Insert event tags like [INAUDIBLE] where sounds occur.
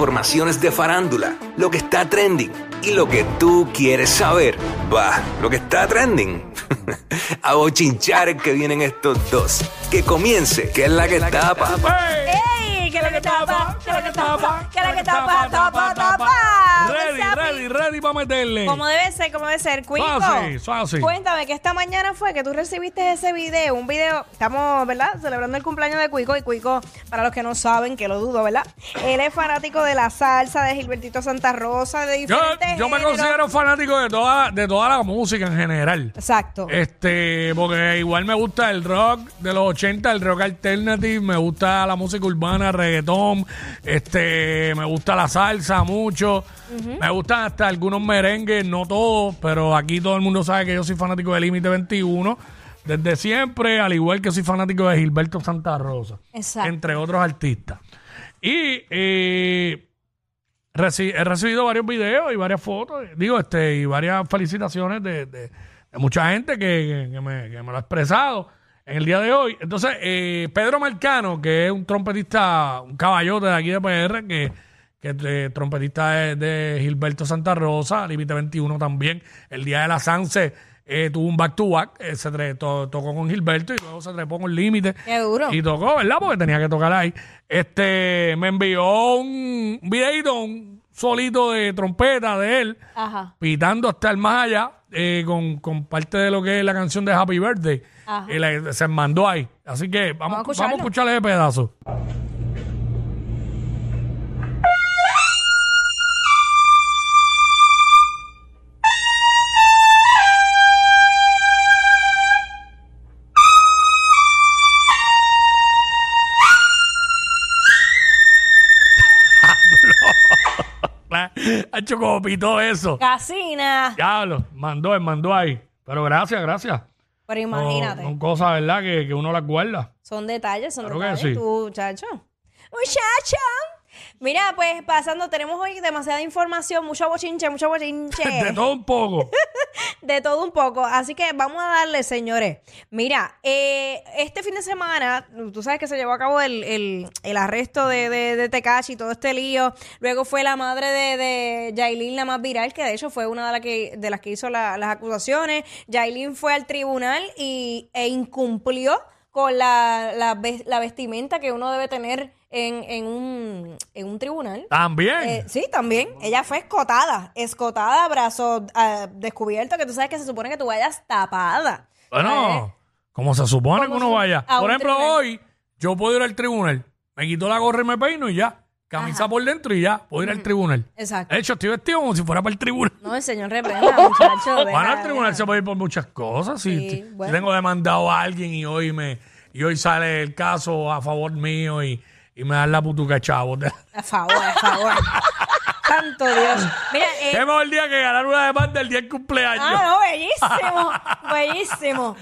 Informaciones de farándula, lo que está trending y lo que tú quieres saber. Va, lo que está trending. [LAUGHS] A bochinchar que vienen estos dos. Que comience, que es la que tapa. ¡Ey! ¿Qué es lo que tapa? ¿Qué es lo que tapa? ¿Qué es lo que? ¡Tapa, tapa! Para meterle. Como debe ser, como debe ser. Cuico, Suave, suave. cuéntame que esta mañana fue que tú recibiste ese video, un video, estamos, ¿verdad? Celebrando el cumpleaños de Cuico y Cuico, para los que no saben, que lo dudo, ¿verdad? Él es fanático de la salsa, de Gilbertito Santa Rosa, de Yo, diferentes yo me géneros. considero fanático de toda, de toda la música en general. Exacto. Este, porque igual me gusta el rock de los 80, el rock alternative, me gusta la música urbana, reggaetón, este, me gusta la salsa mucho, me gustan hasta algunos merengues, no todos, pero aquí todo el mundo sabe que yo soy fanático de Límite 21 desde siempre, al igual que soy fanático de Gilberto Santa Rosa, Exacto. entre otros artistas. Y eh, reci- he recibido varios videos y varias fotos, digo, este, y varias felicitaciones de, de- de mucha gente que, que me, que me lo ha expresado en el día de hoy. Entonces, eh, Pedro Marcano, que es un trompetista, un caballote de aquí de PR, que, que es de- trompetista de, de Gilberto Santa Rosa, Límite 21 también, el día de la Sanse. eh, tuvo un back to back, eh, se tre- to- tocó con Gilberto y luego se trepó con Límite. Qué duro. Y tocó, ¿verdad? Porque tenía que tocar ahí. Este, me envió un videito, un solito de trompeta de él, Ajá. pitando hasta el más allá, eh, con, con parte de lo que es la canción de Happy Birthday. Ajá. Y le- se mandó ahí. Así que vamos, Vamos a escucharle ese pedazo. Ha hecho como pitó eso. Casina. Diablo, mandó, él mandó ahí. Pero gracias, gracias. Pero No, imagínate. Son cosas, ¿verdad? Que, que uno las guarda. Son detalles, son Claro que detalles. sí. Tú, muchacho. Muchacho. Mira, pues pasando, tenemos hoy demasiada información, mucho bochinche, mucho bochinche. [LAUGHS] De todo un poco. [LAUGHS] De todo un poco. Así que vamos a darle, señores. Mira, eh, este fin de semana, tú sabes que se llevó a cabo el, el- arresto de, de, de Tekashi todo este lío. Luego fue la madre de, de Yailin, la más viral, que de hecho fue una de, las que, de las que hizo la- las acusaciones. Yailin fue al tribunal y, e incumplió con la, la, la vestimenta que uno debe tener en, en, un, en un tribunal. También. Eh, sí, también. Ella fue escotada, escotada, brazo ah, descubierto, que tú sabes que se supone que tú vayas tapada. Bueno, como se supone que uno vaya. Por ejemplo, tribunal. hoy yo puedo ir al tribunal. Me quito la gorra y me peino y ya. Camisa por dentro y ya. Puedo ir al tribunal. Exacto. De hecho, estoy vestido como si fuera para el tribunal. No, el señor reprenda, [LAUGHS] muchacho. Bueno, deja, al tribunal se puede ir por muchas cosas. Si, Sí, si bueno. tengo demandado a alguien y hoy me y hoy sale el caso a favor mío y, y me dan la putuca chavo. [LAUGHS] A favor, a favor. Santo Dios. Mira, eh, Qué mejor día que ganar una demanda el día del cumpleaños. Ah, no, bellísimo, bellísimo.